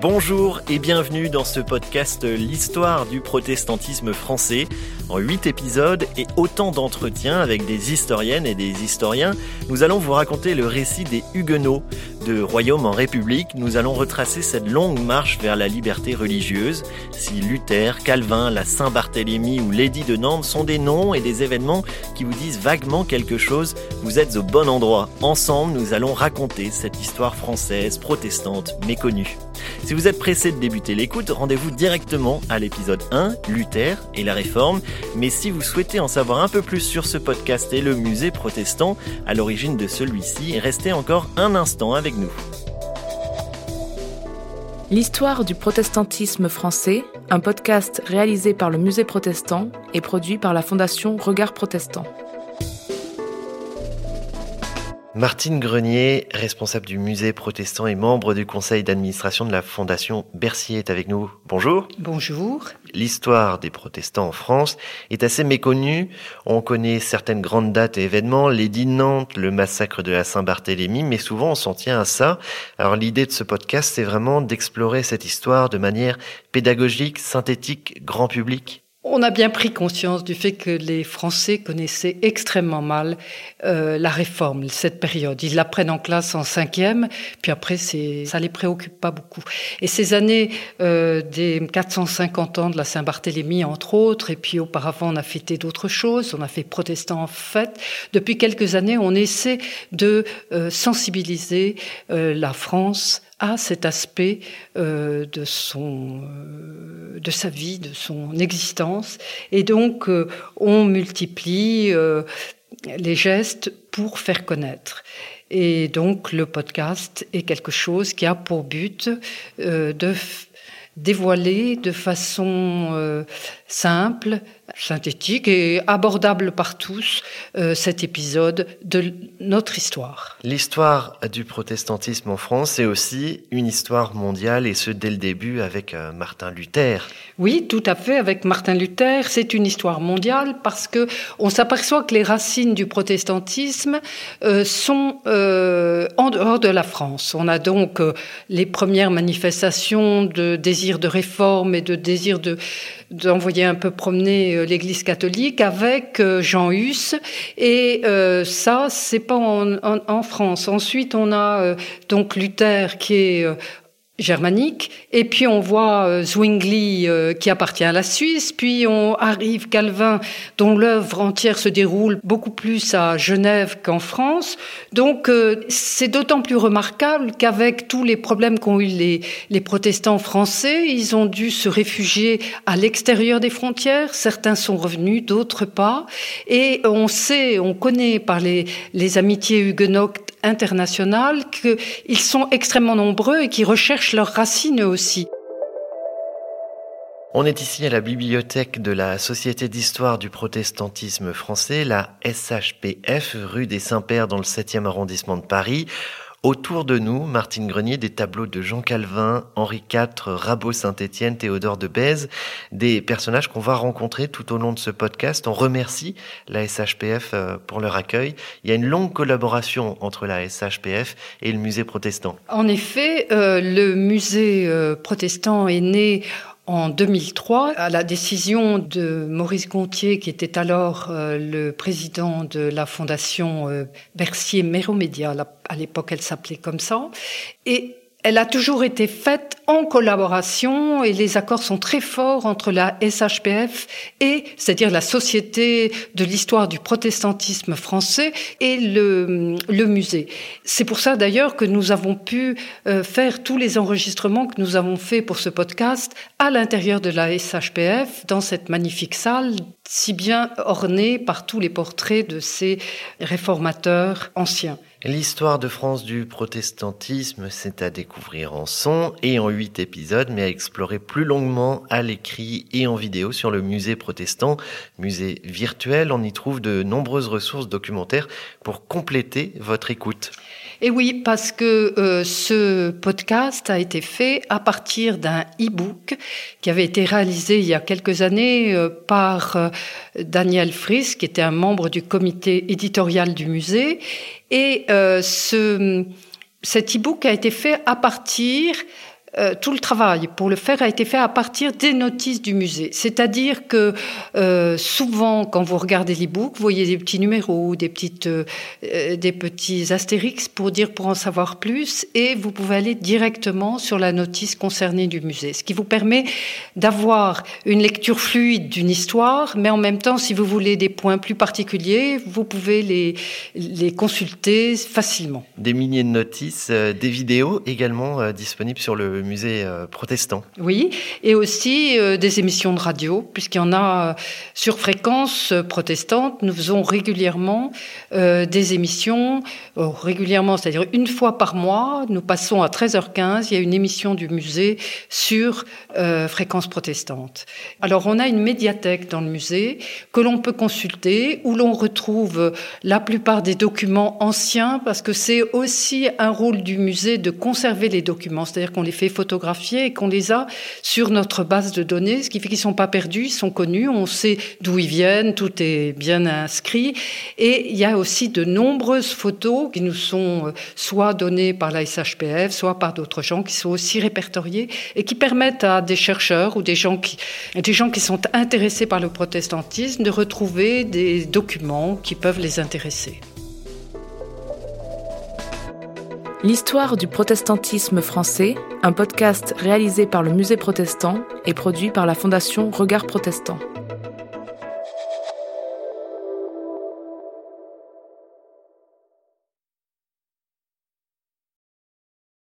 Bonjour et bienvenue dans ce podcast L'histoire du protestantisme français. En huit épisodes et autant d'entretiens avec des historiennes et des historiens, nous allons vous raconter le récit des Huguenots. De royaume en république, nous allons retracer cette longue marche vers la liberté religieuse. Si Luther, Calvin, la Saint-Barthélemy ou l'édit de Nantes sont des noms et des événements qui vous disent vaguement quelque chose, vous êtes au bon endroit. Ensemble, nous allons raconter cette histoire française protestante méconnue. Si vous êtes pressé de débuter l'écoute, rendez-vous directement à l'épisode 1, Luther et la Réforme. Mais si vous souhaitez en savoir un peu plus sur ce podcast et le musée protestant à l'origine de celui-ci, restez encore un instant avec L'histoire du protestantisme français, un podcast réalisé par le musée protestant et produit par la fondation Regard Protestant. Martine Grenier, responsable du musée protestant et membre du conseil d'administration de la fondation Bercier est avec nous. Bonjour. Bonjour. L'histoire des protestants en France est assez méconnue. On connaît certaines grandes dates et événements, l'édit de Nantes, le massacre de la Saint-Barthélemy, mais souvent on s'en tient à ça. Alors l'idée de ce podcast, c'est vraiment d'explorer cette histoire de manière pédagogique, synthétique, grand public. On a bien pris conscience du fait que les Français connaissaient extrêmement mal euh, la réforme, cette période. Ils l'apprennent en classe en cinquième, puis après, ça les préoccupe pas beaucoup. Et ces années euh, des 450 ans de la Saint-Barthélemy, entre autres, et puis auparavant, on a fêté d'autres choses, on a fait protestant en fête. Depuis quelques années, on essaie de euh, sensibiliser la France à cet aspect euh, euh, de sa vie, de son existence, et donc euh, on multiplie les gestes pour faire connaître. Et donc le podcast est quelque chose qui a pour but de dévoiler de façon simple, synthétique et abordable par tous euh, cet épisode de notre histoire. L'histoire du protestantisme en France, c'est aussi une histoire mondiale et ce dès le début avec euh, Martin Luther. Oui, tout à fait. Avec Martin Luther, c'est une histoire mondiale parce que on s'aperçoit que les racines du protestantisme euh, sont en dehors de la France. On a donc les premières manifestations de de réforme et de désir de d'envoyer un peu promener euh, l'Église catholique avec euh, Jean Hus. Et euh, ça, c'est pas en, en, France. Ensuite, on a donc Luther qui est germanique. Et puis on voit euh, Zwingli euh, qui appartient à la Suisse. Puis on arrive Calvin dont l'œuvre entière se déroule beaucoup plus à Genève qu'en France. Donc euh, c'est d'autant plus remarquable qu'avec tous les problèmes qu'ont eu les, les protestants français, ils ont dû se réfugier à l'extérieur des frontières. Certains sont revenus, d'autres pas. Et on sait, on connaît par les, les amitiés huguenotes internationales qu'ils sont extrêmement nombreux et qui recherchent leurs racines aussi. On est ici à la bibliothèque de la Société d'histoire du protestantisme français, la SHPF, rue des Saints-Pères dans le 7e arrondissement de Paris. Autour de nous, Martine Grenier, des tableaux de Jean Calvin, Henri IV, Rabot Saint-Étienne, Théodore de Bèze, des personnages qu'on va rencontrer tout au long de ce podcast. On remercie la SHPF euh, pour leur accueil. Il y a une longue collaboration entre la SHPF et le musée protestant. En effet, euh, le musée euh, protestant est né en 2003, à la décision de Maurice Gontier, qui était alors euh, le président de la fondation euh, Bercier Méromédia, à l'époque elle s'appelait comme ça, et elle a toujours été faite en collaboration et les accords sont très forts entre la SHPF et, c'est-à-dire la Société de l'histoire du protestantisme français et le, musée. C'est pour ça d'ailleurs que nous avons pu euh, faire tous les enregistrements que nous avons faits pour ce podcast à l'intérieur de la SHPF, dans cette magnifique salle si bien ornée par tous les portraits de ces réformateurs anciens. L'histoire de France du protestantisme, c'est à découvrir en son et en huit épisodes, mais à explorer plus longuement à l'écrit et en vidéo sur le musée protestant, musée virtuel. On y trouve de nombreuses ressources documentaires pour compléter votre écoute. Et oui, parce que euh, ce podcast a été fait à partir d'un e-book qui avait été réalisé il y a quelques années euh, par euh, Daniel Fris, qui était un membre du comité éditorial du musée. Et euh, ce, cet e-book a été fait à partir euh, tout le travail pour le faire a été fait à partir des notices du musée. C'est-à-dire que euh, souvent, quand vous regardez l'e-book, vous voyez des petits numéros, des, petites, euh, des petits astérix pour dire pour en savoir plus, et vous pouvez aller directement sur la notice concernée du musée, ce qui vous permet d'avoir une lecture fluide d'une histoire, mais en même temps, si vous voulez des points plus particuliers, vous pouvez les, les consulter facilement. Des milliers de notices, des vidéos également disponibles sur le musée euh, protestant. Oui, et aussi euh, des émissions de radio, puisqu'il y en a euh, sur fréquence protestante. Nous faisons régulièrement des émissions, régulièrement, c'est-à-dire une fois par mois. Nous passons à 13h15, il y a une émission du musée sur fréquence protestante. Alors on a une médiathèque dans le musée que l'on peut consulter, où l'on retrouve la plupart des documents anciens, parce que c'est aussi un rôle du musée de conserver les documents, c'est-à-dire qu'on les fait photographiés et qu'on les a sur notre base de données, ce qui fait qu'ils sont pas perdus, ils sont connus, on sait d'où ils viennent, tout est bien inscrit. Et il y a aussi de nombreuses photos qui nous sont euh, soit données par la SHPF, soit par d'autres gens qui sont aussi répertoriés et qui permettent à des chercheurs ou des gens qui, des gens qui sont intéressés par le protestantisme de retrouver des documents qui peuvent les intéresser. L'histoire du protestantisme français, un podcast réalisé par le Musée protestant et produit par la Fondation Regard Protestant.